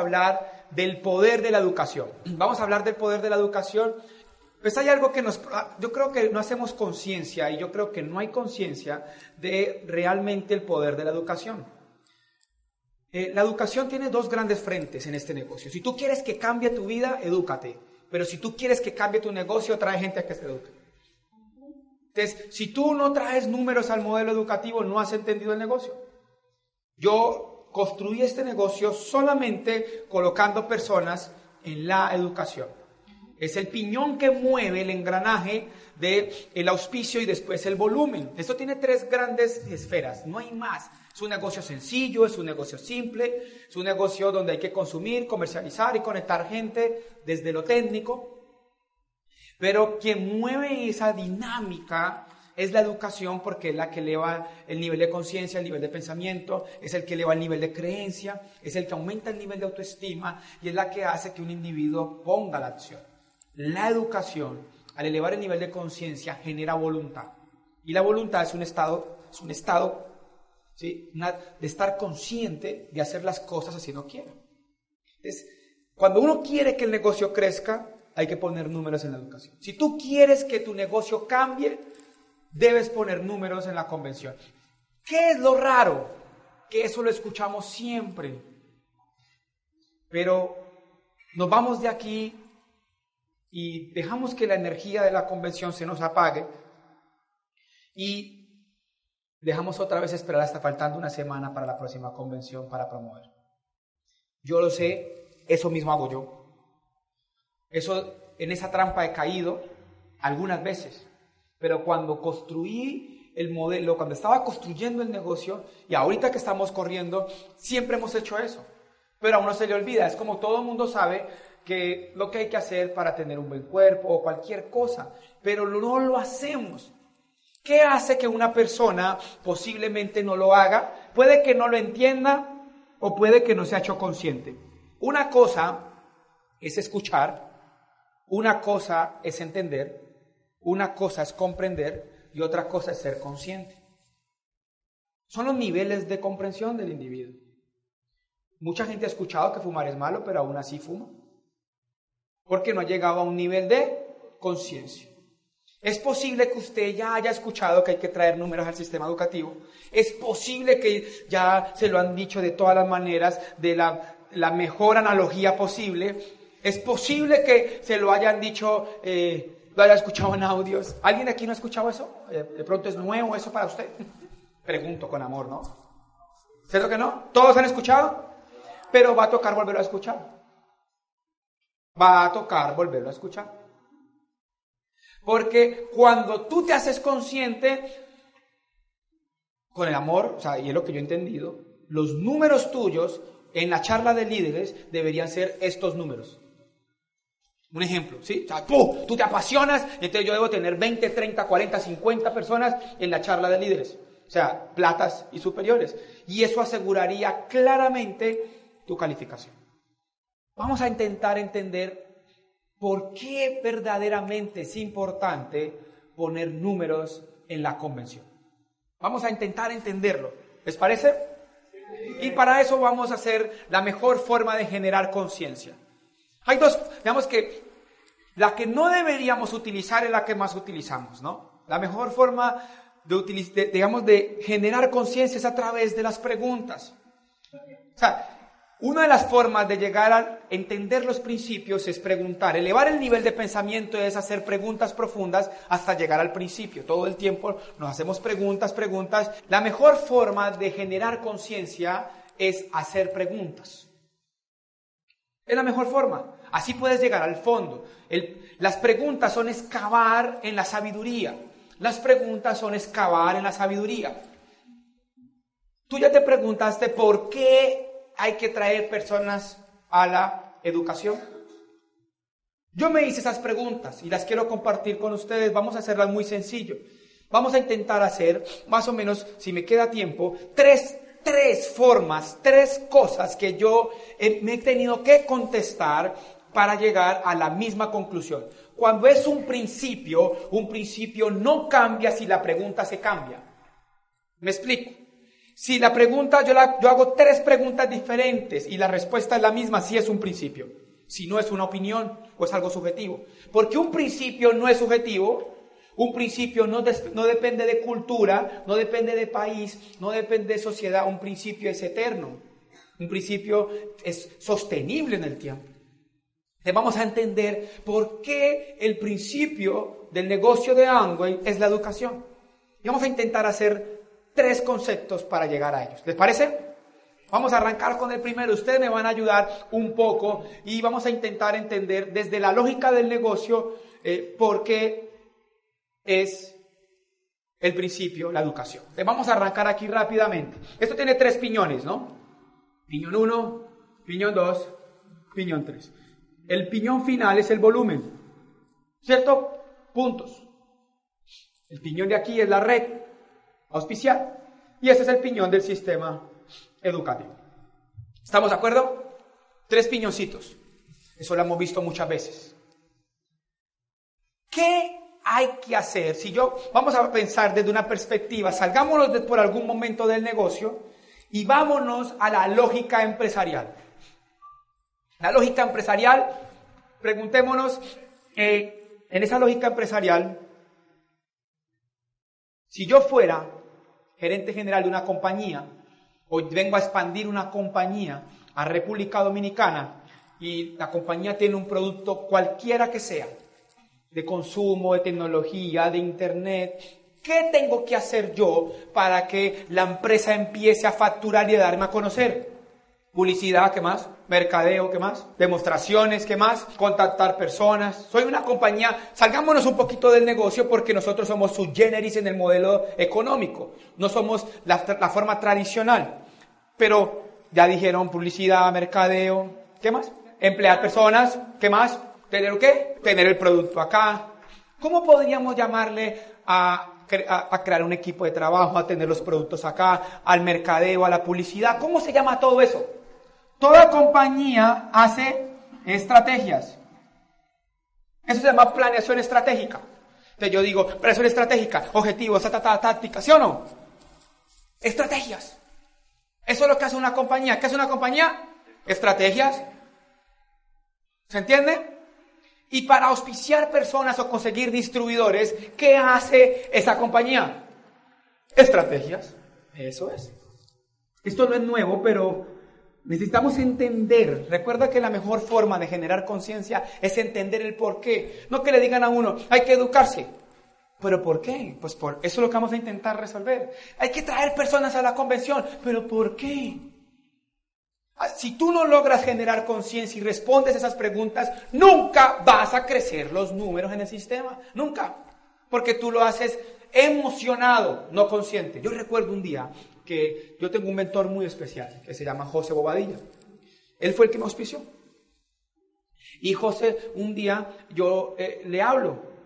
hablar del poder de la educación. Vamos a hablar del poder de la educación. Pues hay algo que nos, yo creo que no hacemos conciencia y yo creo que no hay conciencia de realmente el poder de la educación. Eh, la educación tiene dos grandes frentes en este negocio. Si tú quieres que cambie tu vida, edúcate. Pero si tú quieres que cambie tu negocio, trae gente a que se eduque. Entonces, si tú no traes números al modelo educativo, no has entendido el negocio. Yo construí este negocio solamente colocando personas en la educación. Es el piñón que mueve el engranaje del el auspicio y después el volumen. Esto tiene tres grandes esferas, no hay más. Es un negocio sencillo, es un negocio simple, es un negocio donde hay que consumir, comercializar y conectar gente desde lo técnico. Pero quien mueve esa dinámica es la educación porque es la que eleva el nivel de conciencia, el nivel de pensamiento, es el que eleva el nivel de creencia, es el que aumenta el nivel de autoestima y es la que hace que un individuo ponga la acción. La educación, al elevar el nivel de conciencia, genera voluntad. Y la voluntad es un estado, es un estado ¿sí? de estar consciente de hacer las cosas así no quiera. Entonces, cuando uno quiere que el negocio crezca, hay que poner números en la educación. Si tú quieres que tu negocio cambie, debes poner números en la convención. ¿Qué es lo raro? Que eso lo escuchamos siempre. Pero nos vamos de aquí y dejamos que la energía de la convención se nos apague y dejamos otra vez esperar hasta faltando una semana para la próxima convención para promover. Yo lo sé, eso mismo hago yo. Eso, en esa trampa he caído algunas veces, pero cuando construí el modelo, cuando estaba construyendo el negocio y ahorita que estamos corriendo, siempre hemos hecho eso. Pero a uno se le olvida, es como todo el mundo sabe que lo que hay que hacer para tener un buen cuerpo o cualquier cosa, pero no lo hacemos. ¿Qué hace que una persona posiblemente no lo haga? Puede que no lo entienda o puede que no se ha hecho consciente. Una cosa es escuchar una cosa es entender, una cosa es comprender y otra cosa es ser consciente. Son los niveles de comprensión del individuo. Mucha gente ha escuchado que fumar es malo, pero aún así fuma. Porque no ha llegado a un nivel de conciencia. Es posible que usted ya haya escuchado que hay que traer números al sistema educativo. Es posible que ya se lo han dicho de todas las maneras, de la, mejor analogía posible, es posible que se lo hayan dicho, eh, lo haya escuchado en audios. ¿Alguien aquí no ha escuchado eso? Eh, de pronto es nuevo eso para usted. Pregunto con amor, ¿no? ¿Cierto que no? ¿Todos han escuchado? Pero va a tocar volverlo a escuchar. Va a tocar volverlo a escuchar. Porque cuando tú te haces consciente con el amor, o sea, y es lo que yo he entendido, los números tuyos en la charla de líderes deberían ser estos números. Un ejemplo, ¿sí? O sea, tú te apasionas, entonces yo debo tener 20, 30, 40, 50 personas en la charla de líderes. O sea, platas y superiores. Y eso aseguraría claramente tu calificación. Vamos a intentar entender por qué verdaderamente es importante poner números en la convención. Vamos a intentar entenderlo. ¿Les parece? Y para eso vamos a hacer la mejor forma de generar conciencia. Hay dos, digamos que la que no deberíamos utilizar es la que más utilizamos, ¿no? La mejor forma de, digamos, de generar conciencia es a través de las preguntas. O sea, una de las formas de llegar a entender los principios es preguntar. Elevar el nivel de pensamiento es hacer preguntas profundas hasta llegar al principio. Todo el tiempo nos hacemos preguntas, preguntas. La mejor forma de generar conciencia es hacer preguntas. Es la mejor forma. Así puedes llegar al fondo. las preguntas son excavar en la sabiduría. Las preguntas son excavar en la sabiduría. Tú ya te preguntaste por qué hay que traer personas a la educación. Yo me hice esas preguntas y las quiero compartir con ustedes. Vamos a hacerlas muy sencillo. Vamos a intentar hacer, más o menos, si me queda tiempo, tres tres formas, tres cosas que yo me he tenido que contestar para llegar a la misma conclusión. Cuando es un principio, un principio no cambia si la pregunta se cambia. ¿Me explico? Si la pregunta, yo, la, hago tres preguntas diferentes y la respuesta es la misma, si es un principio, si no es una opinión o es algo subjetivo. Porque un principio no es subjetivo, un principio no, no, depende de cultura, no depende de país, no depende de sociedad, un principio es eterno, un principio es sostenible en el tiempo. Entonces vamos a entender por qué el principio del negocio de Amway es la educación. Y vamos a intentar hacer tres conceptos para llegar a ellos. ¿Les parece? Vamos a arrancar con el primero. Ustedes me van a ayudar un poco y vamos a intentar entender desde la lógica del negocio eh, por qué es el principio, la educación. vamos a arrancar aquí rápidamente. Esto tiene tres piñones, ¿no? Piñón 1, piñón 2, piñón 3. El piñón final es el volumen, ¿cierto? Puntos. El piñón de aquí es la red auspicial y ese es el piñón del sistema educativo. ¿Estamos de acuerdo? Tres piñoncitos. Eso lo hemos visto muchas veces. ¿Qué hay que hacer? Si yo, vamos a pensar desde una perspectiva, salgámonos por algún momento del negocio y vámonos a la lógica empresarial. La lógica empresarial, preguntémonos, eh, en esa lógica empresarial, si yo fuera gerente general de una compañía, o vengo a expandir una compañía a República Dominicana y la compañía tiene un producto cualquiera que sea, de consumo, de tecnología, de internet. ¿Qué tengo que hacer yo para que la empresa empiece a facturar y a darme a conocer? Publicidad, ¿qué más? Mercadeo, ¿qué más? Demostraciones, ¿qué más? Contactar personas. Soy una compañía, salgámonos un poquito del negocio porque nosotros somos su generis en el modelo económico. No somos la forma tradicional. Pero ya dijeron publicidad, mercadeo, ¿qué más? Emplear personas, ¿qué más? ¿Tener qué? Tener el producto acá. ¿Cómo podríamos llamarle a, a, crear un equipo de trabajo, a tener los productos acá, al mercadeo, a la publicidad? ¿Cómo se llama todo eso? Toda compañía hace estrategias. Eso se llama planeación estratégica. Entonces yo digo, planeación estratégica, objetivos, táctica, ¿sí o no? Estrategias. Eso es lo que hace una compañía. ¿Qué hace una compañía? Estrategias. ¿Se entiende? Y para auspiciar personas o conseguir distribuidores, ¿qué hace esa compañía? Estrategias. Eso es. Esto no es nuevo, pero necesitamos entender. Recuerda que la mejor forma de generar conciencia es entender el por qué. No que le digan a uno, hay que educarse. ¿Pero por qué? Pues por eso es lo que vamos a intentar resolver. Hay que traer personas a la convención. ¿Pero por qué? Ah, si tú no logras generar conciencia y respondes esas preguntas, nunca vas a crecer los números en el sistema. Nunca. Porque tú lo haces emocionado, no consciente. Yo recuerdo un día que yo tengo un mentor muy especial que se llama José Bobadilla. Él fue el que me auspició. Y José, un día yo eh, le hablo.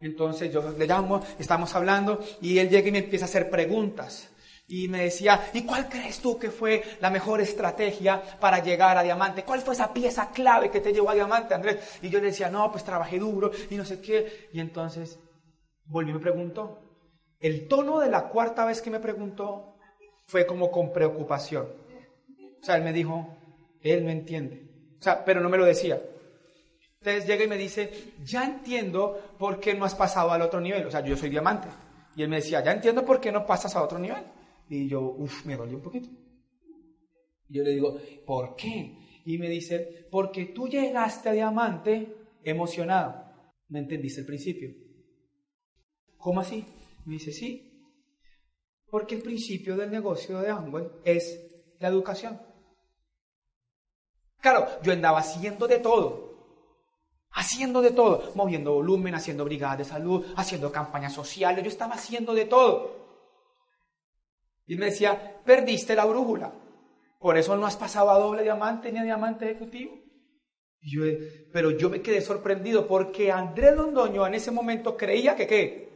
Entonces yo le llamo, estamos hablando y él llega y me empieza a hacer preguntas y me decía, ¿y cuál crees tú que fue la mejor estrategia para llegar a diamante? ¿Cuál fue esa pieza clave que te llevó a diamante, Andrés? Y yo le decía, no, pues trabajé duro y no sé qué. Y entonces volví y me preguntó. El tono de la cuarta vez que me preguntó fue como con preocupación. O sea, él me dijo, él me entiende. O sea, pero no me lo decía. Entonces llega y me dice, ya entiendo por qué no has pasado al otro nivel. O sea, yo soy diamante. Y él me decía, ya entiendo por qué no pasas a otro nivel. Y yo, uff, me dolió un poquito. Y yo le digo, ¿por qué? Y me dice, porque tú llegaste a diamante emocionado. ¿Me entendiste el principio? ¿Cómo así? Me dice, sí. Porque el principio del negocio de Amway es la educación. Claro, yo andaba haciendo de todo. Haciendo de todo, moviendo volumen, haciendo brigadas de salud, haciendo campañas sociales, yo estaba haciendo de todo. Y me decía, perdiste la brújula. Por eso no has pasado a doble diamante ni a diamante ejecutivo. Y yo, pero yo me quedé sorprendido porque Andrés Londoño en ese momento creía que qué,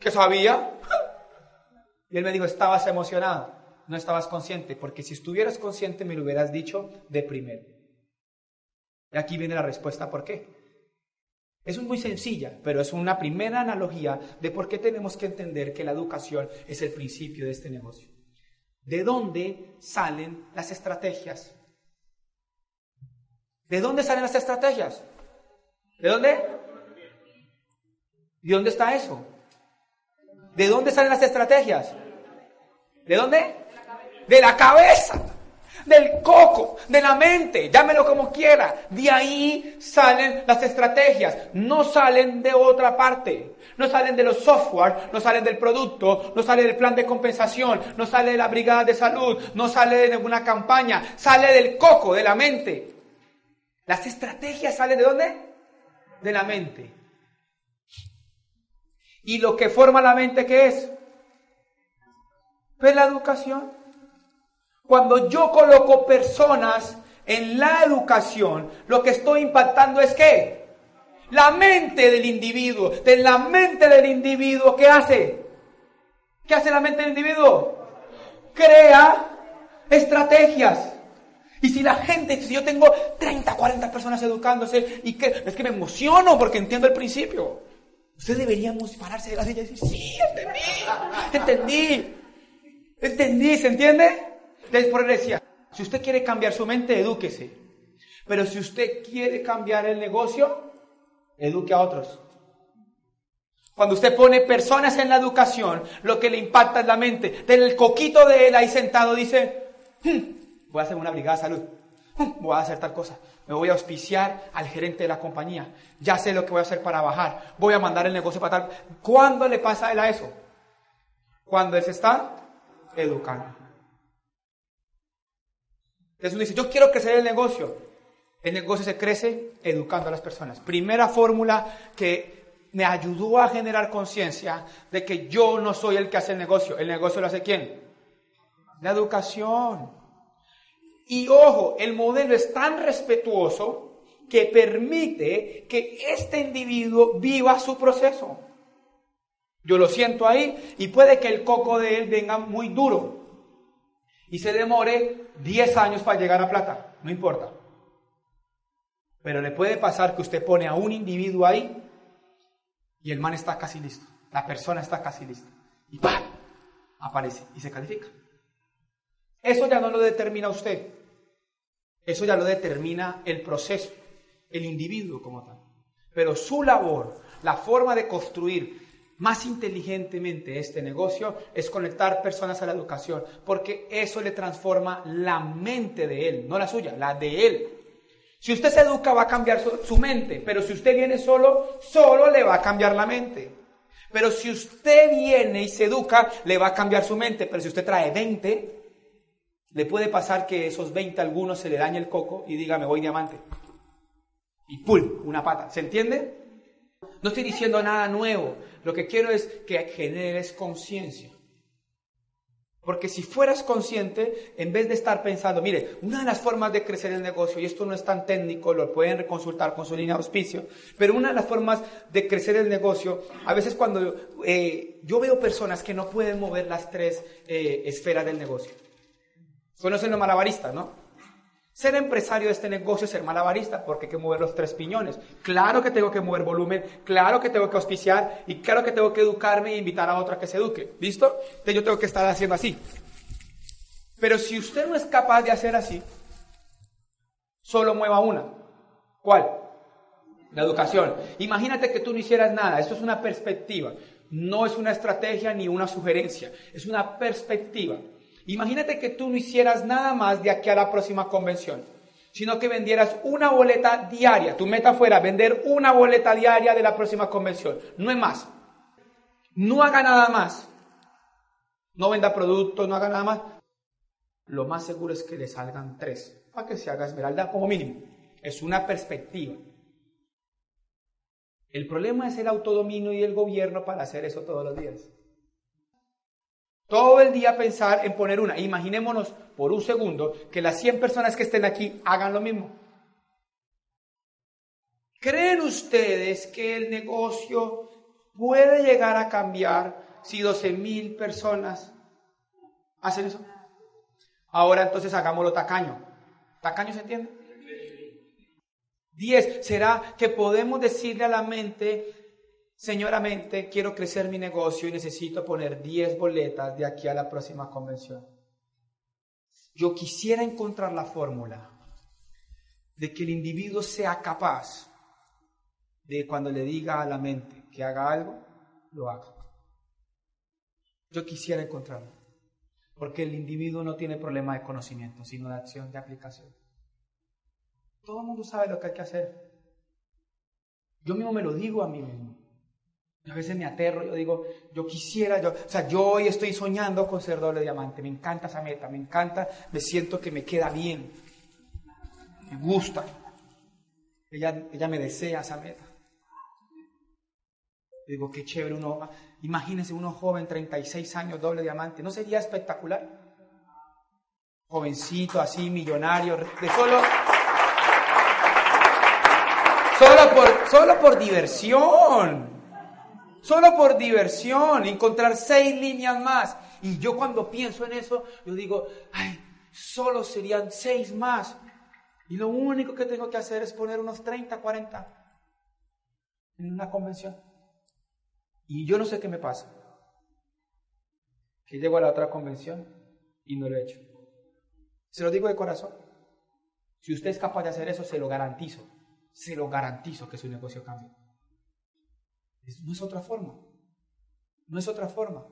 que sabía. Y él me dijo, estabas emocionado, no estabas consciente, porque si estuvieras consciente me lo hubieras dicho de primero. Y aquí viene la respuesta, ¿por qué? Es muy sencilla, pero es una primera analogía de por qué tenemos que entender que la educación es el principio de este negocio. ¿De dónde salen las estrategias? ¿De dónde salen las estrategias? ¿De dónde? ¿De dónde está eso? ¿De dónde salen las estrategias? ¿De dónde? De la cabeza, del coco, de la mente, llámelo como quiera. De ahí salen las estrategias, no salen de otra parte. No salen de los software, no salen del producto, no sale del plan de compensación, no sale de la brigada de salud, no sale de ninguna campaña, sale del coco, de la mente. Las estrategias salen de dónde? De la mente. ¿Y lo que forma la mente qué es? Pues la educación. Cuando yo coloco personas en la educación, lo que estoy impactando es qué? La mente del individuo. De la mente del individuo, ¿qué hace? ¿Qué hace la mente del individuo? Crea estrategias. Y si la gente, si yo tengo 30, 40 personas educándose, y que es que me emociono porque entiendo el principio. Usted deberíamos pararse de la silla y decir, sí, entendí, entendí, entendí, ¿se entiende? Después decía, si usted quiere cambiar su mente, edúquese. Pero si usted quiere cambiar el negocio, eduque a otros. Cuando usted pone personas en la educación, lo que le impacta es la mente. Del coquito de él ahí sentado dice, hmm, voy a hacer una brigada de salud, hmm, voy a hacer tal cosa, me voy a auspiciar al gerente de la compañía, ya sé lo que voy a hacer para bajar, voy a mandar el negocio para tal. ¿Cuándo le pasa a él a eso? Cuando él se está educando. Uno dice, yo quiero crecer el negocio. El negocio se crece educando a las personas. Primera fórmula que me ayudó a generar conciencia de que yo no soy el que hace el negocio. ¿El negocio lo hace quién? La educación. Y ojo, el modelo es tan respetuoso que permite que este individuo viva su proceso. Yo lo siento ahí y puede que el coco de él venga muy duro y se demore 10 años para llegar a plata, no importa. Pero le puede pasar que usted pone a un individuo ahí y el man está casi listo, la persona está casi lista. Y ¡pam! Aparece y se califica. Eso ya no lo determina usted. Eso ya lo determina el proceso, el individuo como tal. Pero su labor, la forma de construir más inteligentemente este negocio es conectar personas a la educación, porque eso le transforma la mente de él, no la suya, la de él. Si usted se educa va a cambiar su, mente, pero si usted viene solo, solo le va a cambiar la mente. Pero si usted viene y se educa, le va a cambiar su mente, pero si usted trae 20, le puede pasar que esos 20 algunos se le dañe el coco y diga me voy diamante. Y ¡pum! Una pata. ¿Se entiende? No estoy diciendo nada nuevo. Lo que quiero es que generes conciencia. Porque si fueras consciente, en vez de estar pensando, mire, una de las formas de crecer el negocio, y esto no es tan técnico, lo pueden consultar con su línea de auspicio, pero una de las formas de crecer el negocio, a veces cuando eh, yo veo personas que no pueden mover las tres eh, esferas del negocio. Conocen los malabaristas, ¿no? Ser empresario de este negocio es ser malabarista porque hay que mover los tres piñones. Claro que tengo que mover volumen, claro que tengo que auspiciar y claro que tengo que educarme e invitar a otra que se eduque. ¿Listo? Entonces yo tengo que estar haciendo así. Pero si usted no es capaz de hacer así, solo mueva una. ¿Cuál? La educación. Imagínate que tú no hicieras nada. Esto es una perspectiva. No es una estrategia ni una sugerencia. Es una perspectiva. Imagínate que tú no hicieras nada más de aquí a la próxima convención, sino que vendieras una boleta diaria. Tu meta fuera vender una boleta diaria de la próxima convención. No es más. No haga nada más. No venda productos, no haga nada más. Lo más seguro es que le salgan tres, para que se haga esmeralda como mínimo. Es una perspectiva. El problema es el autodominio y el gobierno para hacer eso todos los días. Todo el día pensar en poner una. Imaginémonos por un segundo que las 100 personas que estén aquí hagan lo mismo. ¿Creen ustedes que el negocio puede llegar a cambiar si 12 mil personas hacen eso? Ahora entonces hagámoslo tacaño. ¿Tacaño se entiende? 10. ¿Será que podemos decirle a la mente, señoramente, quiero crecer mi negocio y necesito poner 10 boletas de aquí a la próxima convención. yo quisiera encontrar la fórmula de que el individuo sea capaz de cuando le diga a la mente que haga algo, lo haga. Yo quisiera encontrarlo, porque el individuo no tiene problema de conocimiento, sino de acción, de aplicación. Todo el mundo sabe lo que hay que hacer. Yo mismo me lo digo a mí mismo. A veces me aterro, yo digo, yo quisiera, yo, o sea, yo hoy estoy soñando con ser doble diamante, me encanta esa meta, me encanta, me siento que me queda bien, me gusta. Ella, ella me desea esa meta. Digo, qué chévere uno, imagínense uno joven, 36 años, doble diamante, ¿no sería espectacular? Jovencito, así, millonario, de solo, solo por, solo por diversión. Solo por diversión, encontrar seis líneas más. Y yo cuando pienso en eso, yo digo, ay, solo serían seis más. Y lo único que tengo que hacer es poner unos 30, 40 en una convención. Y yo no sé qué me pasa. Que llego a la otra convención y no lo he hecho. Se lo digo de corazón. Si usted es capaz de hacer eso, se lo garantizo. Se lo garantizo que su negocio cambie. No es otra forma. No es otra forma.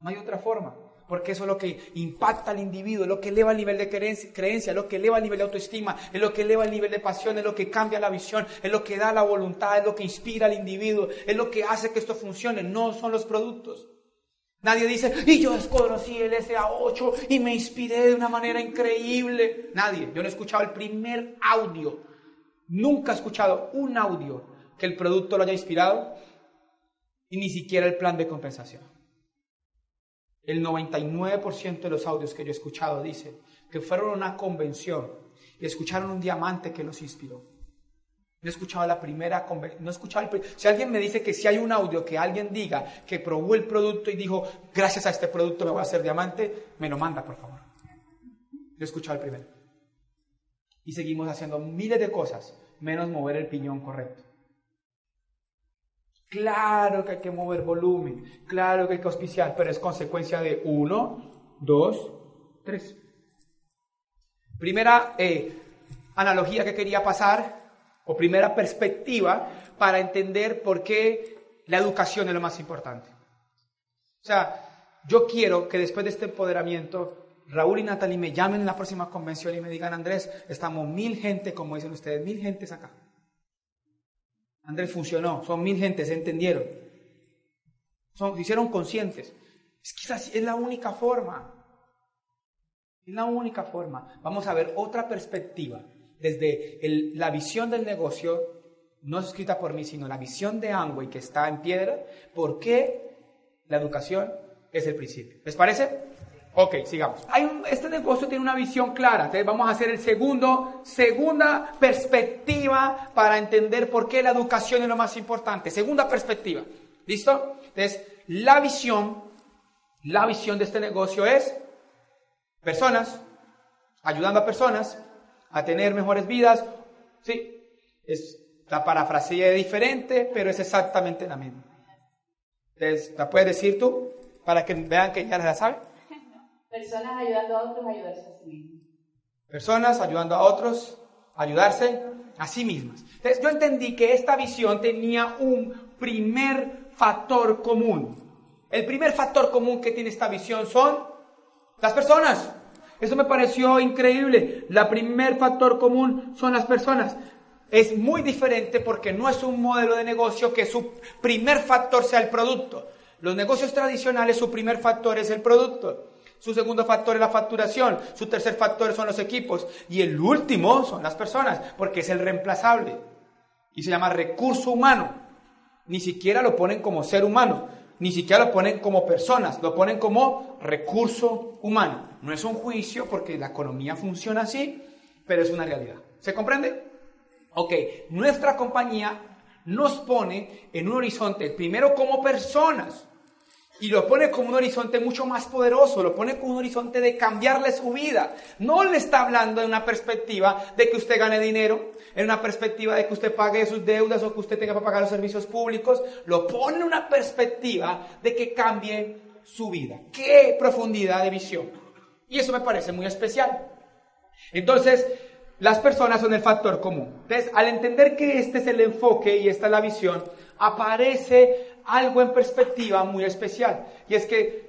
No hay otra forma. Porque eso es lo que impacta al individuo, es lo que eleva el nivel de creencia, es lo que eleva el nivel de autoestima, es lo que eleva el nivel de pasión, es lo que cambia la visión, es lo que da la voluntad, es lo que inspira al individuo, es lo que hace que esto funcione, no son los productos. Nadie dice, y yo desconocí el SA8 y me inspiré de una manera increíble. Nadie. Yo no he escuchado el primer audio. Nunca he escuchado un audio que el producto lo haya inspirado y ni siquiera el plan de compensación. El 99% de los audios que yo he escuchado dicen que fueron a una convención y escucharon un diamante que los inspiró. No he escuchado la primera no he escuchado Si alguien me dice que si hay un audio que alguien diga que probó el producto y dijo, gracias a este producto me voy a hacer diamante, me lo manda, por favor. Yo he escuchado el primero. Y seguimos haciendo miles de cosas, menos mover el piñón correcto. Claro que hay que mover volumen, claro que hay que auspiciar, pero es consecuencia de uno, dos, tres. Primera eh, analogía que quería pasar, o primera perspectiva para entender por qué la educación es lo más importante. O sea, yo quiero que después de este empoderamiento, Raúl y Natalie me llamen en la próxima convención y me digan, Andrés, estamos mil gente, como dicen ustedes, mil gentes acá. Andrés funcionó, son mil gentes, se entendieron. Son, se hicieron conscientes. Es que es la única forma. Es la única forma. Vamos a ver otra perspectiva. Desde la visión del negocio, no es escrita por mí, sino la visión de Amway que está en piedra. ¿Por qué la educación es el principio? ¿Les parece? Ok, sigamos. Hay este negocio tiene una visión clara. Entonces vamos a hacer el segundo, segunda perspectiva para entender por qué la educación es lo más importante. Segunda perspectiva. ¿Listo? Entonces, la visión, la visión de este negocio es personas, ayudando a personas a tener mejores vidas. Sí, es la parafrasía es diferente, pero es exactamente la misma. Entonces, ¿la puedes decir tú? Para que vean que ya la saben. Personas ayudando a otros a ayudarse a sí mismos. Personas ayudando a otros a ayudarse a sí mismas. Entonces yo entendí que esta visión tenía un primer factor común. El primer factor común que tiene esta visión son las personas. Eso me pareció increíble. La primer factor común son las personas. Es muy diferente porque no es un modelo de negocio que su primer factor sea el producto. Los negocios tradicionales, su primer factor es el producto. Su segundo factor es la facturación. Su tercer factor son los equipos. Y el último son las personas, porque es el reemplazable. Y se llama recurso humano. Ni siquiera lo ponen como ser humano. Ni siquiera lo ponen como personas. Lo ponen como recurso humano. No es un juicio porque la economía funciona así, pero es una realidad. ¿Se comprende? Ok, nuestra compañía nos pone en un horizonte, primero como personas, y lo pone como un horizonte mucho más poderoso, lo pone como un horizonte de cambiarle su vida. No le está hablando en una perspectiva de que usted gane dinero, en una perspectiva de que usted pague sus deudas o que usted tenga para pagar los servicios públicos. Lo pone en una perspectiva de que cambie su vida. ¡Qué profundidad de visión! Y eso me parece muy especial. Entonces, las personas son el factor común. Entonces, al entender que este es el enfoque y esta es la visión, aparece algo en perspectiva muy especial. Y es que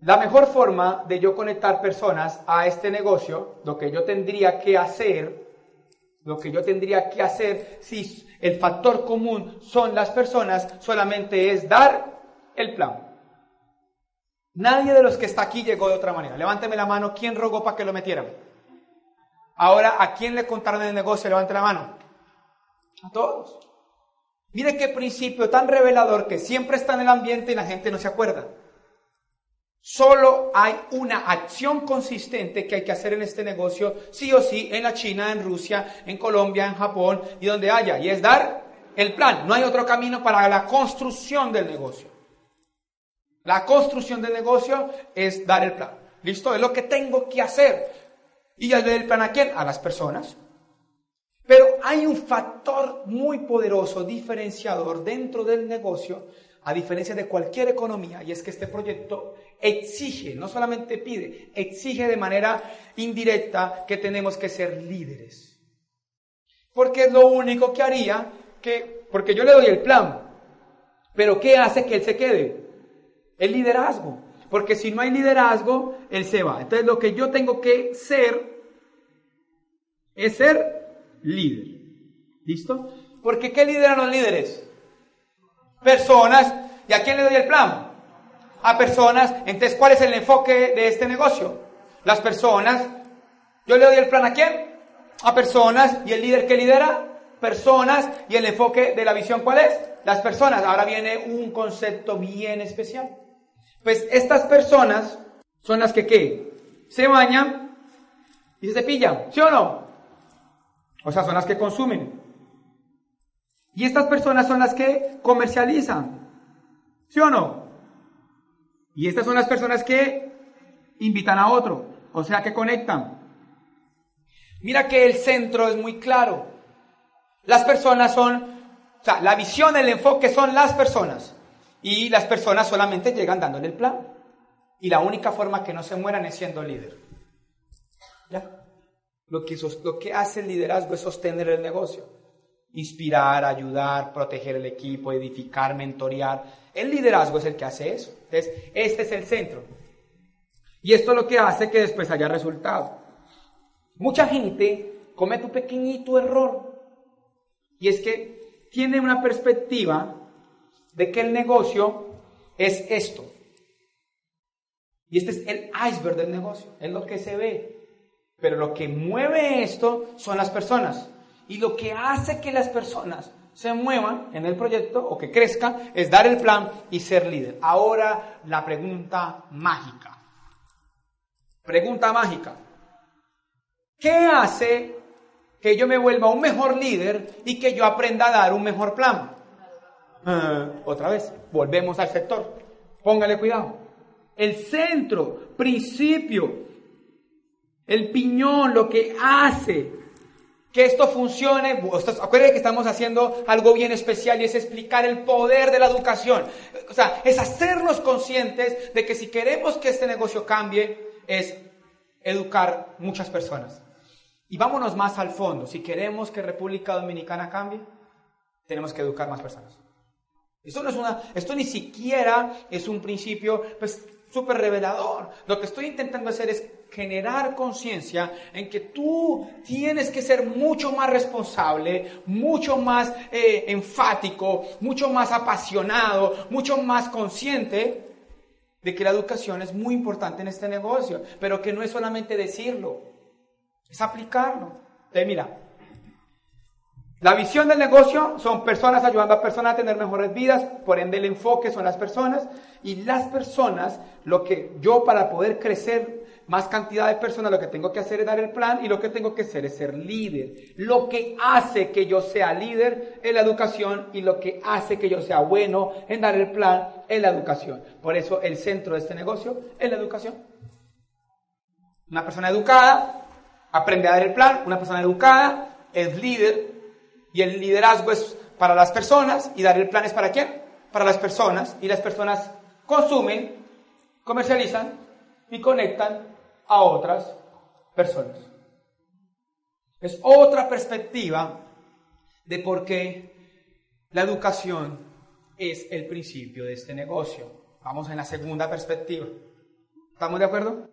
la mejor forma de yo conectar personas a este negocio, lo que yo tendría que hacer, lo que yo tendría que hacer si el factor común son las personas, solamente es dar el plan. Nadie de los que está aquí llegó de otra manera. Levánteme la mano, ¿quién rogó para que lo metieran? Ahora, ¿a quién le contaron el negocio? Levante la mano. A todos. Mire qué principio tan revelador que siempre está en el ambiente y la gente no se acuerda. Solo hay una acción consistente que hay que hacer en este negocio, sí o sí, en la China, en Rusia, en Colombia, en Japón y donde haya, y es dar el plan. No hay otro camino para la construcción del negocio. La construcción del negocio es dar el plan. ¿Listo? Es lo que tengo que hacer. ¿Y ya le el plan a quién? A las personas. Pero hay un factor muy poderoso, diferenciador dentro del negocio, a diferencia de cualquier economía, y es que este proyecto exige, no solamente pide, exige de manera indirecta que tenemos que ser líderes. Porque es lo único que haría que, porque yo le doy el plan, pero ¿qué hace que él se quede? El liderazgo. Porque si no hay liderazgo, él se va. Entonces lo que yo tengo que ser es ser líder. ¿Listo? Porque ¿qué lideran los líderes? Personas. ¿Y a quién le doy el plan? A personas. Entonces, ¿cuál es el enfoque de este negocio? Las personas. Yo le doy el plan a quién? A personas. ¿Y el líder que lidera? Personas. ¿Y el enfoque de la visión cuál es? Las personas. Ahora viene un concepto bien especial. Pues estas personas son las que ¿qué? Se bañan y se cepillan, ¿sí o no? O sea, son las que consumen. Y estas personas son las que comercializan, ¿sí o no? Y estas son las personas que invitan a otro, o sea, que conectan. Mira que el centro es muy claro. Las personas son, o sea, la visión, el enfoque son las personas. Y las personas solamente llegan dándole el plan. Y la única forma que no se mueran es siendo líder. Lo que, lo que hace el liderazgo es sostener el negocio. Inspirar, ayudar, proteger el equipo, edificar, mentorear. El liderazgo es el que hace eso. Entonces, este es el centro. Y esto es lo que hace que después haya resultado. Mucha gente comete un pequeñito error. Y es que tiene una perspectiva de que el negocio es esto. Y este es el iceberg del negocio, es lo que se ve. Pero lo que mueve esto son las personas. Y lo que hace que las personas se muevan en el proyecto o que crezcan es dar el plan y ser líder. Ahora la pregunta mágica. Pregunta mágica. ¿Qué hace que yo me vuelva un mejor líder y que yo aprenda a dar un mejor plan? Otra vez, volvemos al sector. Póngale cuidado. El centro, principio, el piñón, lo que hace que esto funcione. Acuérdense que estamos haciendo algo bien especial y es explicar el poder de la educación. O sea, es hacernos conscientes de que si queremos que este negocio cambie, es educar muchas personas. Y vámonos más al fondo. Si queremos que República Dominicana cambie, tenemos que educar más personas. Esto, no es una, esto ni siquiera es un principio pues, súper revelador. Lo que estoy intentando hacer es generar conciencia en que tú tienes que ser mucho más responsable, mucho más eh, enfático, mucho más apasionado, mucho más consciente de que la educación es muy importante en este negocio, pero que no es solamente decirlo, es aplicarlo. Entonces, mira, la visión del negocio son personas ayudando a personas a tener mejores vidas, por ende el enfoque son las personas y las personas, lo que yo para poder crecer más cantidad de personas, lo que tengo que hacer es dar el plan y lo que tengo que hacer es ser líder. Lo que hace que yo sea líder es la educación y lo que hace que yo sea bueno en dar el plan es la educación. Por eso el centro de este negocio es la educación. Una persona educada aprende a dar el plan, una persona educada es líder y el liderazgo es para las personas y dar el plan es para quién? Para las personas y las personas consumen, comercializan y conectan a otras personas. Es otra perspectiva de por qué la educación es el principio de este negocio. Vamos en la segunda perspectiva. ¿Estamos de acuerdo?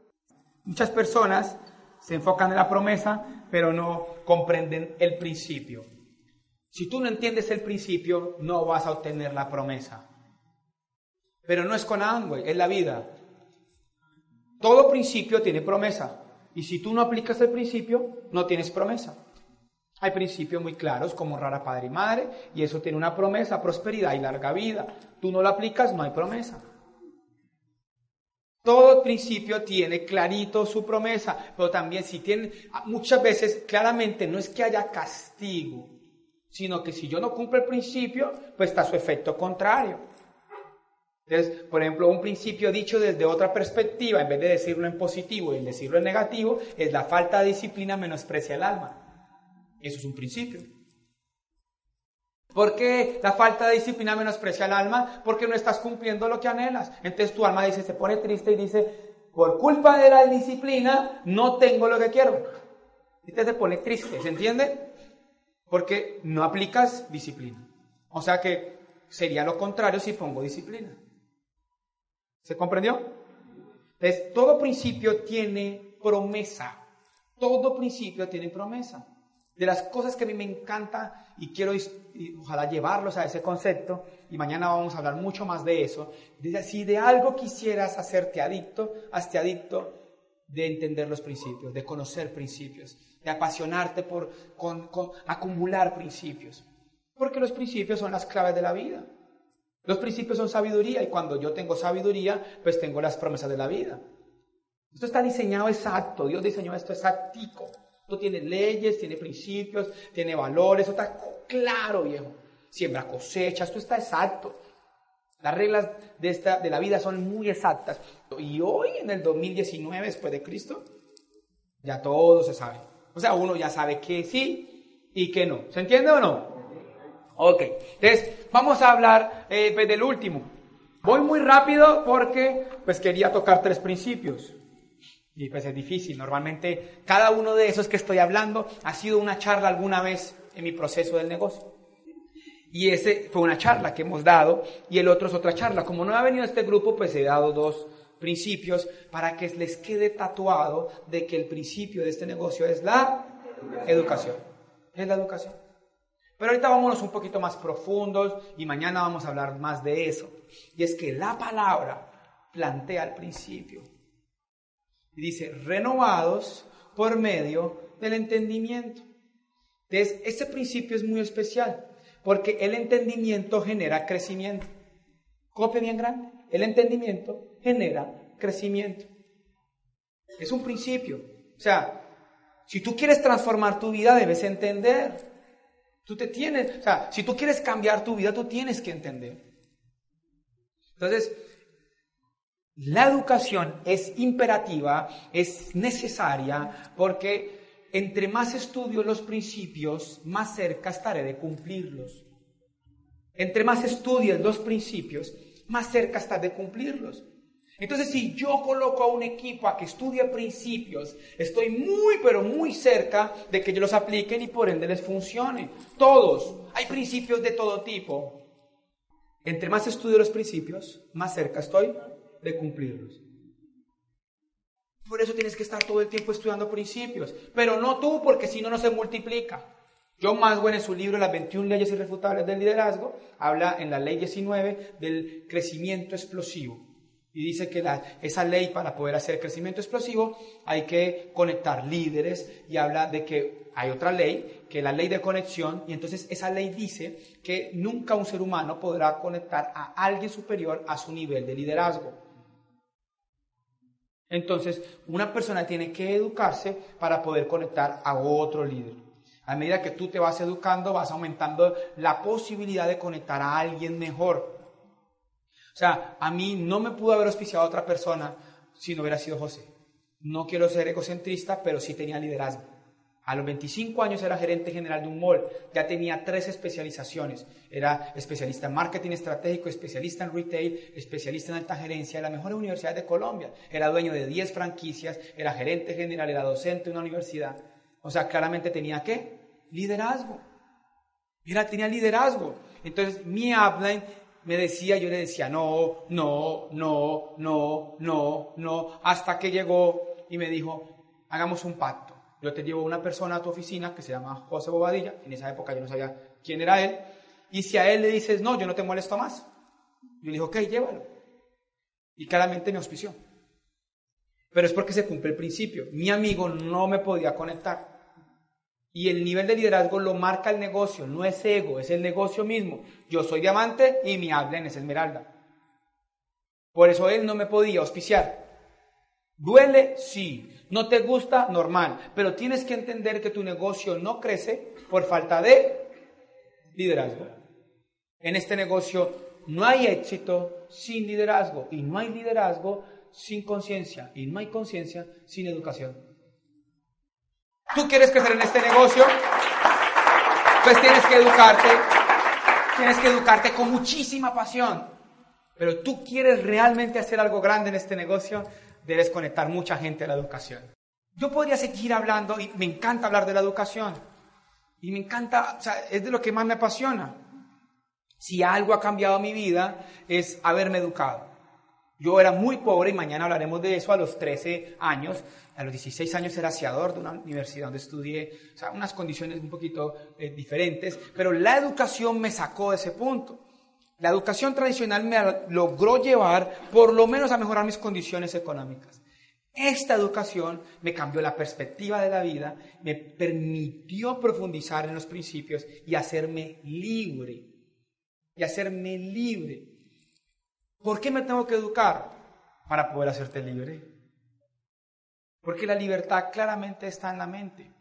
Muchas personas se enfocan en la promesa, pero no comprenden el principio. Si tú no entiendes el principio, no vas a obtener la promesa. Pero no es con Amway, es la vida. Todo principio tiene promesa. Y si tú no aplicas el principio, no tienes promesa. Hay principios muy claros como rara padre y madre, y eso tiene una promesa, prosperidad y larga vida. Tú no lo aplicas, no hay promesa. Todo principio tiene clarito su promesa, pero también si tiene, muchas veces claramente no es que haya castigo, sino que si yo no cumplo el principio, pues está su efecto contrario. Entonces, por ejemplo, un principio dicho desde otra perspectiva, en vez de decirlo en positivo y en decirlo en negativo, es la falta de disciplina menosprecia el alma. Eso es un principio. ¿Por qué la falta de disciplina menosprecia el alma? Porque no estás cumpliendo lo que anhelas. Entonces tu alma dice, se pone triste y dice, por culpa de la disciplina no tengo lo que quiero. Y te se pone triste, ¿se entiende? Porque no aplicas disciplina. O sea que sería lo contrario si pongo disciplina. ¿Se comprendió? Entonces, todo principio tiene promesa. Todo principio tiene promesa. De las cosas que a mí me encanta y quiero ojalá llevarlos a ese concepto, y mañana vamos a hablar mucho más de eso, si de algo quisieras hacerte adicto, hazte adicto de entender los principios, de conocer principios, de apasionarte por acumular principios. Porque los principios son las claves de la vida. Los principios son sabiduría y cuando yo tengo sabiduría, pues tengo las promesas de la vida. Esto está diseñado exacto, Dios diseñó esto exactico. Esto tiene leyes, tiene principios, tiene valores, esto está claro, viejo. Siembra cosecha, esto está exacto. Las reglas de, esta, de la vida son muy exactas. Y hoy, en el 2019, después de Cristo, ya todo se sabe. O sea, uno ya sabe que sí y que no. ¿Se entiende o no? Ok, entonces vamos a hablar eh, pues, del último. Voy muy rápido porque pues quería tocar tres principios. Y pues es difícil. Normalmente cada uno de esos que estoy hablando ha sido una charla alguna vez en mi proceso del negocio. Y ese fue una charla que hemos dado y el otro es otra charla. Como no ha venido este grupo, pues he dado dos principios para que les quede tatuado de que el principio de este negocio es la educación. Es la educación. Pero ahorita vámonos un poquito más profundos y mañana vamos a hablar más de eso. Y es que la palabra plantea al principio. Y dice, renovados por medio del entendimiento. Entonces, este principio es muy especial porque el entendimiento genera crecimiento. Copia bien grande. El entendimiento genera crecimiento. Es un principio. O sea, si tú quieres transformar tu vida, debes entender. Tú te tienes, o sea, si tú quieres cambiar tu vida, tú tienes que entender. Entonces, la educación es imperativa, es necesaria, porque entre más estudio los principios, más cerca estaré de cumplirlos. Entre más estudies los principios, más cerca estás de cumplirlos. Entonces, si yo coloco a un equipo a que estudie principios, estoy muy, pero muy cerca de que ellos los apliquen y por ende les funcione. Todos. Hay principios de todo tipo. Entre más estudio los principios, más cerca estoy de cumplirlos. Por eso tienes que estar todo el tiempo estudiando principios. Pero no tú, porque si no, no se multiplica. John Maswell en su libro Las 21 leyes irrefutables del liderazgo habla en la ley 19 del crecimiento explosivo. Y dice que esa ley para poder hacer crecimiento explosivo hay que conectar líderes y habla de que hay otra ley, que es la ley de conexión, y entonces esa ley dice que nunca un ser humano podrá conectar a alguien superior a su nivel de liderazgo. Entonces, una persona tiene que educarse para poder conectar a otro líder. A medida que tú te vas educando, vas aumentando la posibilidad de conectar a alguien mejor. Sea, a mí no me pudo haber auspiciado otra persona si no hubiera sido José. No quiero ser egocentrista, pero sí tenía liderazgo. A los 25 años era gerente general de un mall, ya tenía tres especializaciones. Era especialista en marketing estratégico, especialista en retail, especialista en alta gerencia, en la mejor universidad de Colombia. Era dueño de 10 franquicias, era gerente general, era docente en una universidad. O sea, claramente tenía qué? Liderazgo. Era, tenía liderazgo. Entonces, mi upline me decía, yo le decía, no, no, no, no, no, no, hasta que llegó y me dijo, hagamos un pacto yo te llevo una persona a tu oficina que se llama José Bobadilla, en esa época yo no sabía quién era él, y si a él le dices, no, yo no te molesto más, yo le dije, ok, llévalo. Y claramente me auspició. Pero es porque se cumple el principio. Mi amigo no me podía conectar. Y el nivel de liderazgo lo marca el negocio, no es ego, es el negocio mismo. Yo soy diamante y mi hablen es esmeralda. Por eso él no me podía auspiciar. ¿Duele? Sí. ¿No te gusta? Normal. Pero tienes que entender que tu negocio no crece por falta de liderazgo. En este negocio no hay éxito sin liderazgo y no hay liderazgo sin conciencia y no hay conciencia sin educación. ¿Tú quieres crecer en este negocio? Pues tienes que educarte, tienes que educarte con muchísima pasión. Pero tú quieres realmente hacer algo grande en este negocio, debes conectar mucha gente a la educación. Yo podría seguir hablando y me encanta hablar de la educación. Y me encanta, o sea, es de lo que más me apasiona. Si algo ha cambiado mi vida es haberme educado. Yo era muy pobre y mañana hablaremos de eso a los 13 años. A los 16 años era aseador de una universidad donde estudié, o sea, unas condiciones un poquito eh, diferentes, pero la educación me sacó de ese punto. La educación tradicional me logró llevar por lo menos a mejorar mis condiciones económicas. Esta educación me cambió la perspectiva de la vida, me permitió profundizar en los principios y hacerme libre. Y hacerme libre. ¿Por qué me tengo que educar? Para poder hacerte libre. Porque la libertad claramente está en la mente.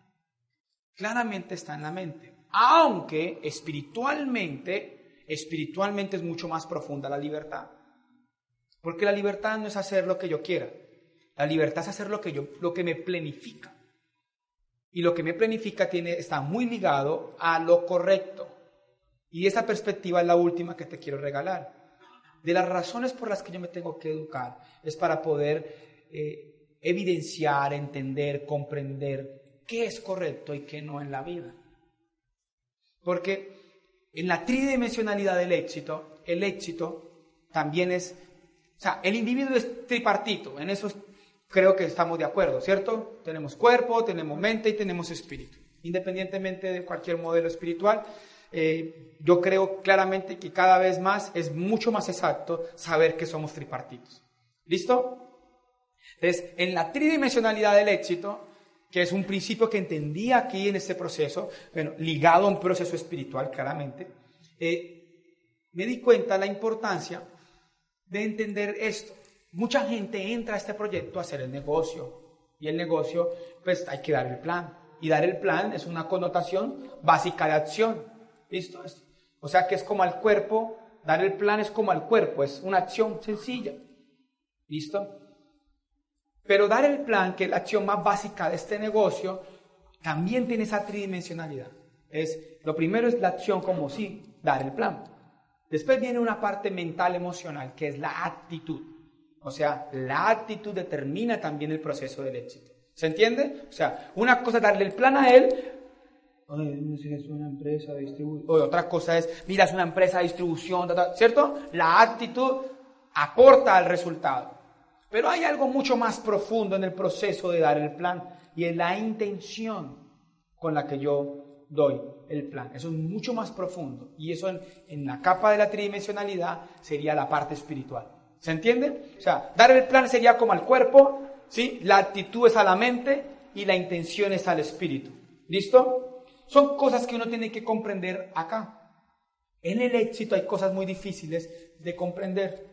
Claramente está en la mente. Aunque espiritualmente espiritualmente es mucho más profunda la libertad. Porque la libertad no es hacer lo que yo quiera. La libertad es hacer lo que, yo, lo que me planifica. Y lo que me planifica tiene, está muy ligado a lo correcto. Y esa perspectiva es la última que te quiero regalar. De las razones por las que yo me tengo que educar es para poder eh, evidenciar, entender, comprender qué es correcto y qué no en la vida. Porque en la tridimensionalidad del éxito, el éxito también es, o sea, el individuo es tripartito, en eso creo que estamos de acuerdo, ¿cierto? Tenemos cuerpo, tenemos mente y tenemos espíritu. Independientemente de cualquier modelo espiritual, eh, yo creo claramente que cada vez más es mucho más exacto saber que somos tripartitos. ¿Listo? Entonces, en la tridimensionalidad del éxito, que es un principio que entendí aquí en este proceso, bueno, ligado a un proceso espiritual, claramente, eh, me di cuenta la importancia de entender esto. Mucha gente entra a este proyecto a hacer el negocio y el negocio, pues hay que dar el plan. Y dar el plan es una connotación básica de acción. ¿Listo? O sea que es como al cuerpo, dar el plan es como al cuerpo, es una acción sencilla. ¿Listo? Pero dar el plan, que es la acción más básica de este negocio, también tiene esa tridimensionalidad. Es, lo primero es la acción como sí, dar el plan. Después viene una parte mental emocional, que es la actitud. O sea, la actitud determina también el proceso del éxito. ¿Se entiende? O sea, una cosa es darle el plan a él, es una empresa de distribución. Es, mira, es una empresa de distribución, ¿cierto? La actitud aporta al resultado. Pero hay algo mucho más profundo en el proceso de dar el plan y es la intención con la que yo doy el plan. Eso es mucho más profundo y eso en, la capa de la tridimensionalidad sería la parte espiritual. ¿Se entiende? O sea, dar el plan sería como al cuerpo, ¿sí? La actitud es a la mente y la intención es al espíritu. ¿Listo? Son cosas que uno tiene que comprender acá. En el éxito hay cosas muy difíciles de comprender.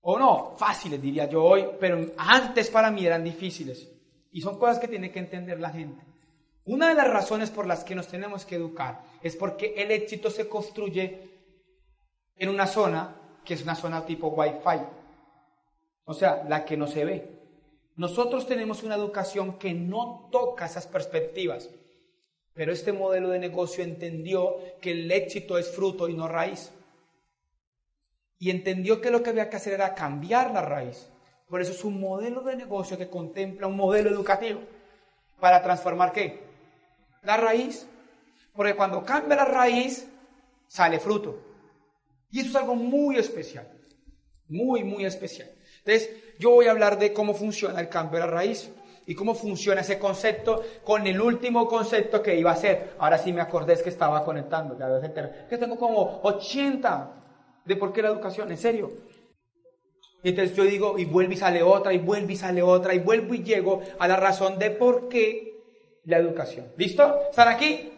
O no, fáciles diría yo hoy, pero antes para mí eran difíciles. Y son cosas que tiene que entender la gente. Una de las razones por las que nos tenemos que educar es porque el éxito se construye en una zona que es una zona tipo Wi-Fi. O sea, la que no se ve. Nosotros tenemos una educación que no toca esas perspectivas. Pero este modelo de negocio entendió que el éxito es fruto y no raíz. Y entendió que lo que había que hacer era cambiar la raíz. Por eso es un modelo de negocio que contempla un modelo educativo. ¿Para transformar qué? La raíz. Porque cuando cambia la raíz, sale fruto. Y eso es algo muy especial. Muy, muy especial. Entonces, yo voy a hablar de cómo funciona el cambio de la raíz y cómo funciona ese concepto con el último concepto que iba a ser. Ahora sí me acordé es que estaba conectando, que tengo como 80 de por qué la educación, en serio. Y entonces yo digo, y vuelve y sale otra, y vuelve y sale otra, y vuelvo y llego a la razón de por qué la educación. ¿Listo? ¿Están aquí?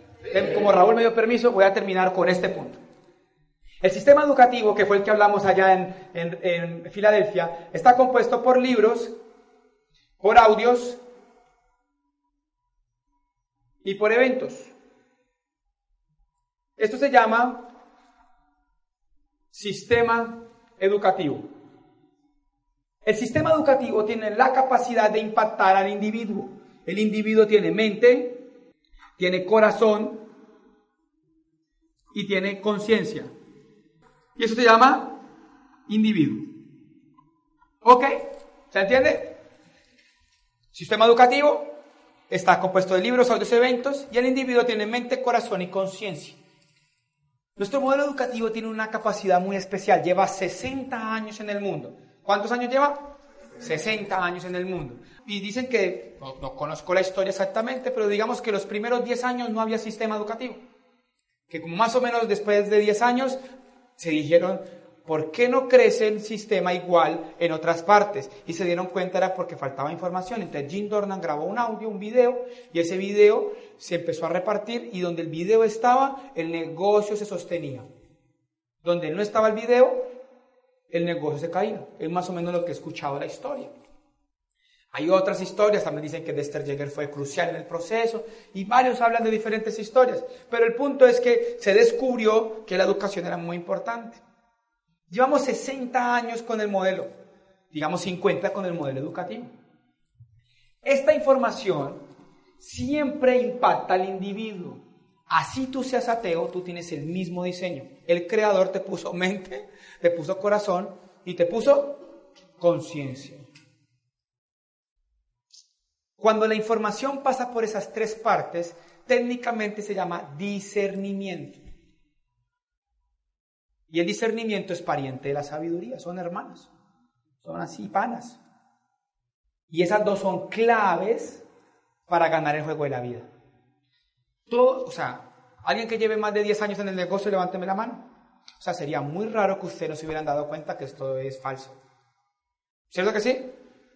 Como Raúl me dio permiso, voy a terminar con este punto. El sistema educativo, que fue el que hablamos allá en, en Filadelfia, está compuesto por libros por audios y por eventos. Esto se llama sistema educativo. El sistema educativo tiene la capacidad de impactar al individuo. El individuo tiene mente, tiene corazón y tiene conciencia. Y eso se llama individuo. ¿Ok? ¿Se entiende? Sistema educativo está compuesto de libros, audios, eventos y el individuo tiene mente, corazón y conciencia. Nuestro modelo educativo tiene una capacidad muy especial, lleva 60 años en el mundo. ¿Cuántos años lleva? 60 años en el mundo. Y dicen que, no, no, conozco la historia exactamente, pero digamos que los primeros 10 años no había sistema educativo. Que como más o menos después de 10 años se dijeron, ¿por qué no crece el sistema igual en otras partes? Y se dieron cuenta era porque faltaba información. Entonces Jim Dornan grabó un audio, un video, y ese video se empezó a repartir y donde el video estaba, el negocio se sostenía. Donde no estaba el video, el negocio se caía. Es más o menos lo que he escuchado la historia. Hay otras historias, también dicen que Dexter Yeager fue crucial en el proceso, y varios hablan de diferentes historias. Pero el punto es que se descubrió que la educación era muy importante. Llevamos 60 años con el modelo, digamos 50 con el modelo educativo. Esta información siempre impacta al individuo. Así tú seas ateo, tú tienes el mismo diseño. El creador te puso mente, te puso corazón y te puso conciencia. Cuando la información pasa por esas tres partes, técnicamente se llama discernimiento. Y el discernimiento es pariente de la sabiduría, son hermanos, son así panas. Y esas dos son claves para ganar el juego de la vida. Todo, o sea, alguien que lleve más de 10 años en el negocio, levánteme la mano. O sea, sería muy raro que ustedes no se hubieran dado cuenta que esto es falso. ¿Cierto que sí?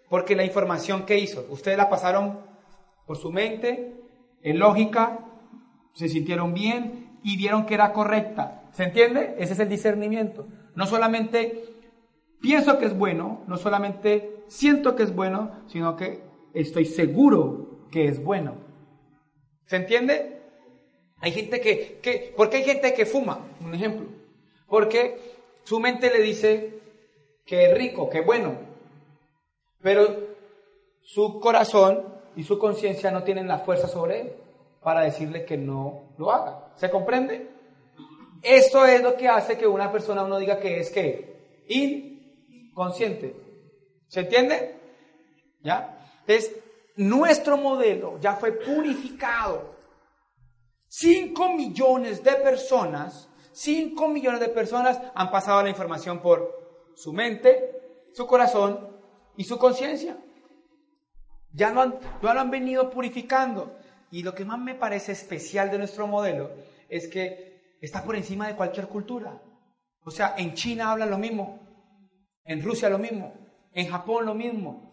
Porque la información que hizo, ustedes la pasaron por su mente, en lógica, se sintieron bien y vieron que era correcta. ¿Se entiende? Ese es el discernimiento. No solamente pienso que es bueno, no solamente siento que es bueno, sino que estoy seguro que es bueno. ¿Se entiende? Hay gente que, que ¿por qué hay gente que fuma? Un ejemplo. Porque su mente le dice que es rico, que es bueno. Pero su corazón y su conciencia no tienen la fuerza sobre él para decirle que no lo haga. ¿Se comprende? Esto es lo que hace que una persona uno diga que es que inconsciente. ¿Se entiende? ¿Ya? Entonces, nuestro modelo ya fue purificado. 5 millones de personas, 5 millones de personas han pasado la información por su mente, su corazón y su conciencia. Ya lo, han, lo han venido purificando. Y lo que más me parece especial de nuestro modelo es que está por encima de cualquier cultura. O sea, en China hablan lo mismo, en Rusia lo mismo, en Japón lo mismo.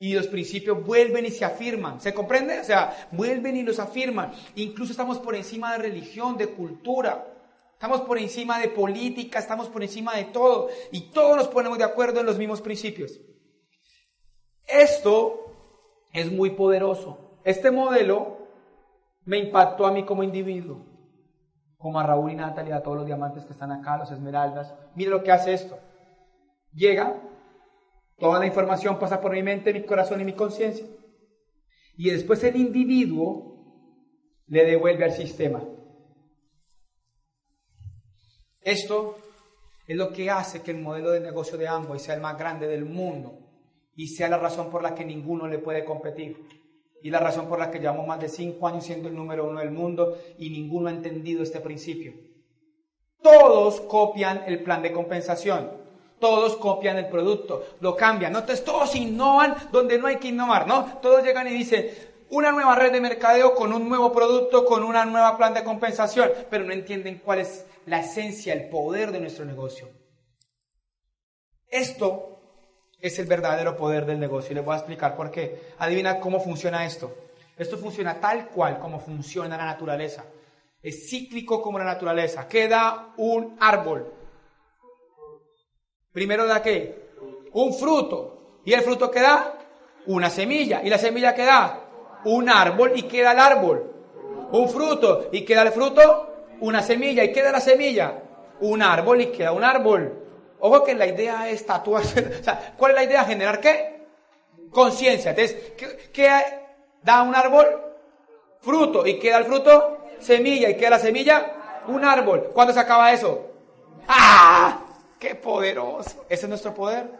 Y los principios vuelven y se afirman. ¿Se comprende? O sea, vuelven y los afirman. Incluso estamos por encima de religión, de cultura. Estamos por encima de política, estamos por encima de todo. Y todos nos ponemos de acuerdo en los mismos principios. Esto es muy poderoso. Este modelo me impactó a mí como individuo como a Raúl y Natalia, a todos los diamantes que están acá, los esmeraldas. Mire lo que hace esto. Llega, toda la información pasa por mi mente, mi corazón y mi conciencia. Y después el individuo le devuelve al sistema. Esto es lo que hace que el modelo de negocio de Amway sea el más grande del mundo y sea la razón por la que ninguno le puede competir. Y la razón por la que llevamos más de cinco años siendo el número uno del mundo y ninguno ha entendido este principio. Todos copian el plan de compensación. Todos copian el producto, lo cambian. ¿no? Entonces todos innovan donde no hay que innovar, ¿no? Todos llegan y dicen, una nueva red de mercadeo con un nuevo producto, con una nueva plan de compensación, pero no entienden cuál es la esencia, el poder de nuestro negocio. Esto es el verdadero poder del negocio y les voy a explicar por qué. Adivina cómo funciona esto. Esto funciona tal cual como funciona la naturaleza. Es cíclico como la naturaleza. ¿Qué da un árbol? Primero da qué? Un fruto. ¿Y el fruto qué da? Una semilla. ¿Y la semilla qué da? Un árbol. ¿Y queda el árbol? Un fruto. ¿Y queda el fruto? Una semilla. ¿Y queda la semilla? Un árbol. ¿Y queda un árbol? Ojo que la idea es tatuarse. O sea, ¿cuál es la idea? Generar qué? Conciencia. Entonces, ¿qué, da un árbol? Fruto. ¿Y queda el fruto? Semilla. ¿Y queda la semilla? Un árbol. ¿Cuándo se acaba eso? ¡Ah! ¡Qué poderoso! Ese es nuestro poder.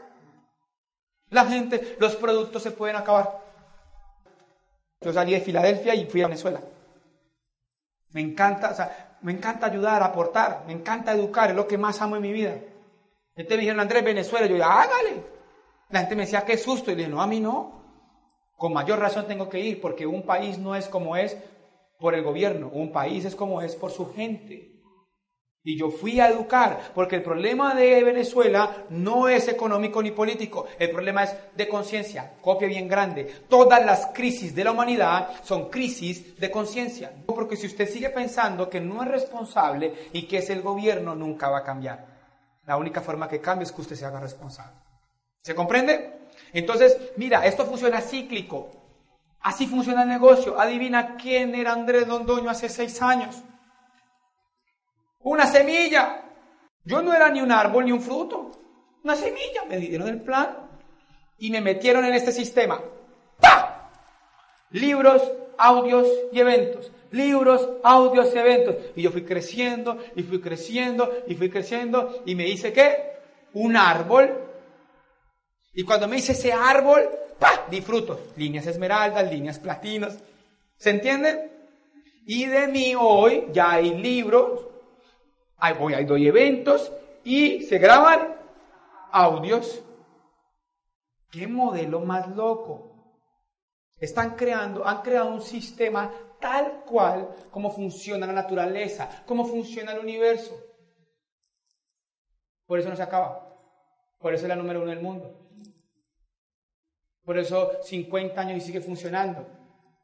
La gente, los productos se pueden acabar. Yo salí de Filadelfia y fui a Venezuela. Me encanta, o sea, me encanta ayudar, aportar, me encanta educar, es lo que más amo en mi vida. Entonces me dijeron, Andrés, Venezuela. Yo hágale. La gente me decía, qué susto. Y le dije, no, a mí no. Con mayor razón tengo que ir, porque un país no es como es por el gobierno, un país es como es por su gente. Y yo fui a educar, porque el problema de Venezuela no es económico ni político, el problema es de conciencia, copia bien grande. Todas las crisis de la humanidad son crisis de conciencia. Porque si usted sigue pensando que no es responsable y que es el gobierno, nunca va a cambiar. La única forma que cambie es que usted se haga responsable. ¿Se comprende? Entonces, mira, esto funciona cíclico. Así funciona el negocio. Adivina quién era Andrés Londoño hace seis años. Una semilla. Yo no era ni un árbol ni un fruto. Una semilla. Me dieron el plan y me metieron en este sistema. ¡Pah! Libros, audios y eventos. Libros, audios eventos. Y yo fui creciendo y fui creciendo y fui creciendo y me hice qué? Un árbol. Y cuando me hice ese árbol, ¡pah! Di frutos. Líneas esmeraldas, líneas platinos. ¿Se entiende? Y de mí hoy ya hay libros, voy, ahí doy eventos y se graban audios. ¿Qué modelo más loco? Están creando, han creado un sistema tal cual como funciona la naturaleza, como funciona el universo. Por eso no se acaba. Por eso es la número uno del mundo. Por eso 50 años y sigue funcionando.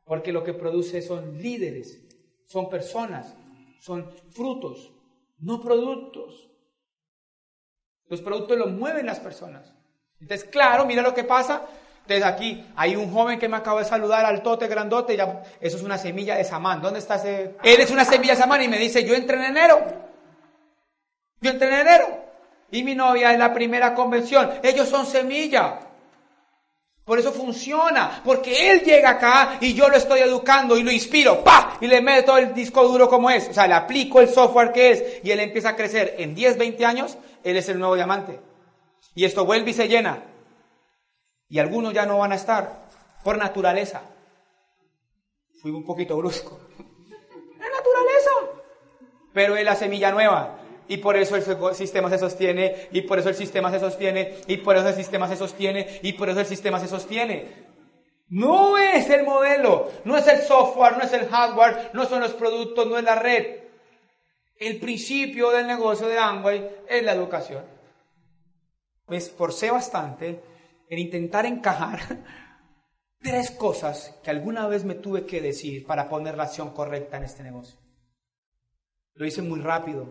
Porque lo que produce son líderes, son personas, son frutos, no productos. Los productos los mueven las personas. Entonces, claro, mira lo que pasa. Entonces aquí hay un joven que me acaba de saludar, altote, grandote, ya, eso es una semilla de samán. ¿Dónde está ese? Él es una semilla de samán y me dice, yo entré en enero. Yo entré en enero. Y mi novia es la primera convención. Ellos son semilla. Por eso funciona, porque él llega acá y yo lo estoy educando y lo inspiro, ¡pa! Y le meto el disco duro como es. O sea, le aplico el software que es y él empieza a crecer. En 10, 20 años, él es el nuevo diamante. Y esto vuelve y se llena. Y algunos ya no van a estar por naturaleza. Fui un poquito brusco. Es naturaleza. Pero es la semilla nueva y por eso el sistema se sostiene, y por eso el sistema se sostiene, y por eso el sistema se sostiene, y por eso el sistema se sostiene. No es el modelo, no es el software, no es el hardware, no son los productos, no es la red. El principio del negocio de Amway es la educación. Me esforcé bastante en intentar encajar tres cosas que alguna vez me tuve que decir para poner la acción correcta en este negocio. Lo hice muy rápido,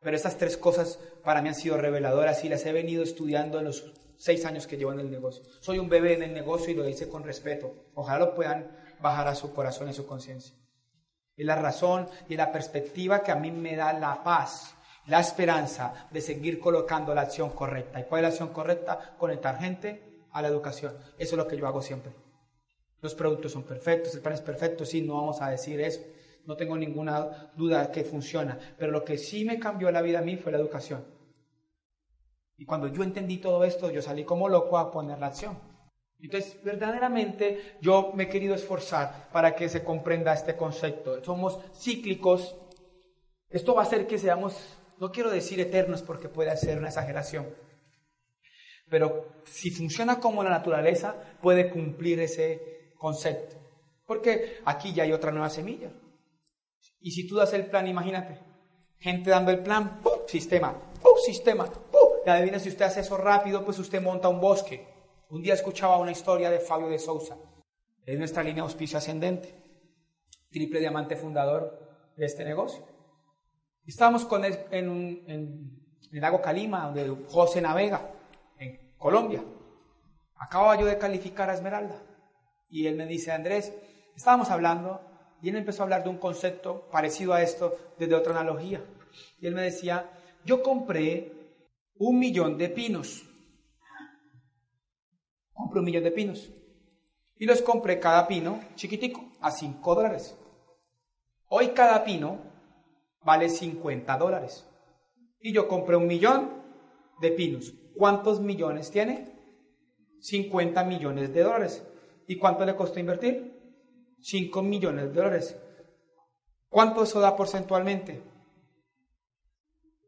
pero estas tres cosas para mí han sido reveladoras y las he venido estudiando en los seis años que llevo en el negocio. Soy un bebé en el negocio y lo hice con respeto. Ojalá lo puedan bajar a su corazón y su conciencia. Es la razón y la perspectiva que a mí me da la paz, la esperanza de seguir colocando la acción correcta. ¿Y cuál es la acción correcta? Conectar gente a la educación. Eso es lo que yo hago siempre. Los productos son perfectos, el plan es perfecto, sí, no vamos a decir eso. No tengo ninguna duda que funciona. Pero lo que sí me cambió la vida a mí fue la educación. Y cuando yo entendí todo esto, yo salí como loco a poner la acción. Entonces, verdaderamente yo me he querido esforzar para que se comprenda este concepto. Somos cíclicos. Esto va a hacer que seamos, no quiero decir eternos porque puede ser una exageración, pero si funciona como la naturaleza, puede cumplir ese concepto. Porque aquí ya hay otra nueva semilla. Y si tú das el plan, imagínate, gente dando el plan, ¡pum! sistema, ¡pum! sistema, ¡pum! Y adivina si usted hace eso rápido, pues usted monta un bosque. Un día escuchaba una historia de Fabio de Sousa, es nuestra línea auspicio ascendente, triple diamante fundador de este negocio. Estábamos con él en, el lago Calima, donde José navega, en Colombia. Acababa yo de calificar a Esmeralda. Y él me dice, Andrés, estábamos hablando y él empezó a hablar de un concepto parecido a esto desde otra analogía. Y él me decía, yo compré un millón de pinos. Compré un millón de pinos. Y los compré cada pino chiquitico, a 5 dólares. Hoy cada pino vale 50 dólares. Y yo compré un millón de pinos. ¿Cuántos millones tiene? 50 millones de dólares. ¿Y cuánto le costó invertir? 5 millones de dólares. ¿Cuánto eso da porcentualmente?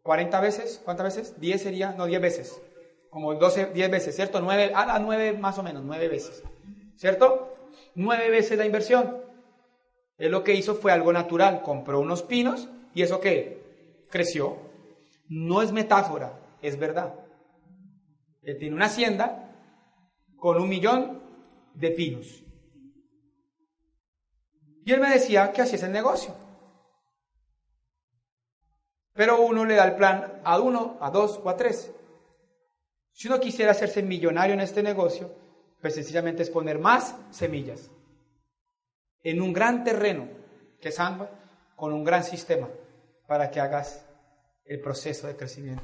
40 veces, ¿cuántas veces? 10 sería, no, 10 veces. Como 12, 10 veces, ¿cierto? 9, a 9 más o menos, 9 veces. ¿Cierto? 9 veces la inversión. Él lo que hizo fue algo natural, compró unos pinos y eso qué? Creció. No es metáfora, es verdad. Él tiene una hacienda con un millón de pinos. Y él me decía que así es el negocio. Pero uno le da el plan a uno, a dos o a tres. Si uno quisiera hacerse millonario en este negocio, pues sencillamente es poner más semillas en un gran terreno que es Amba, con un gran sistema para que hagas el proceso de crecimiento.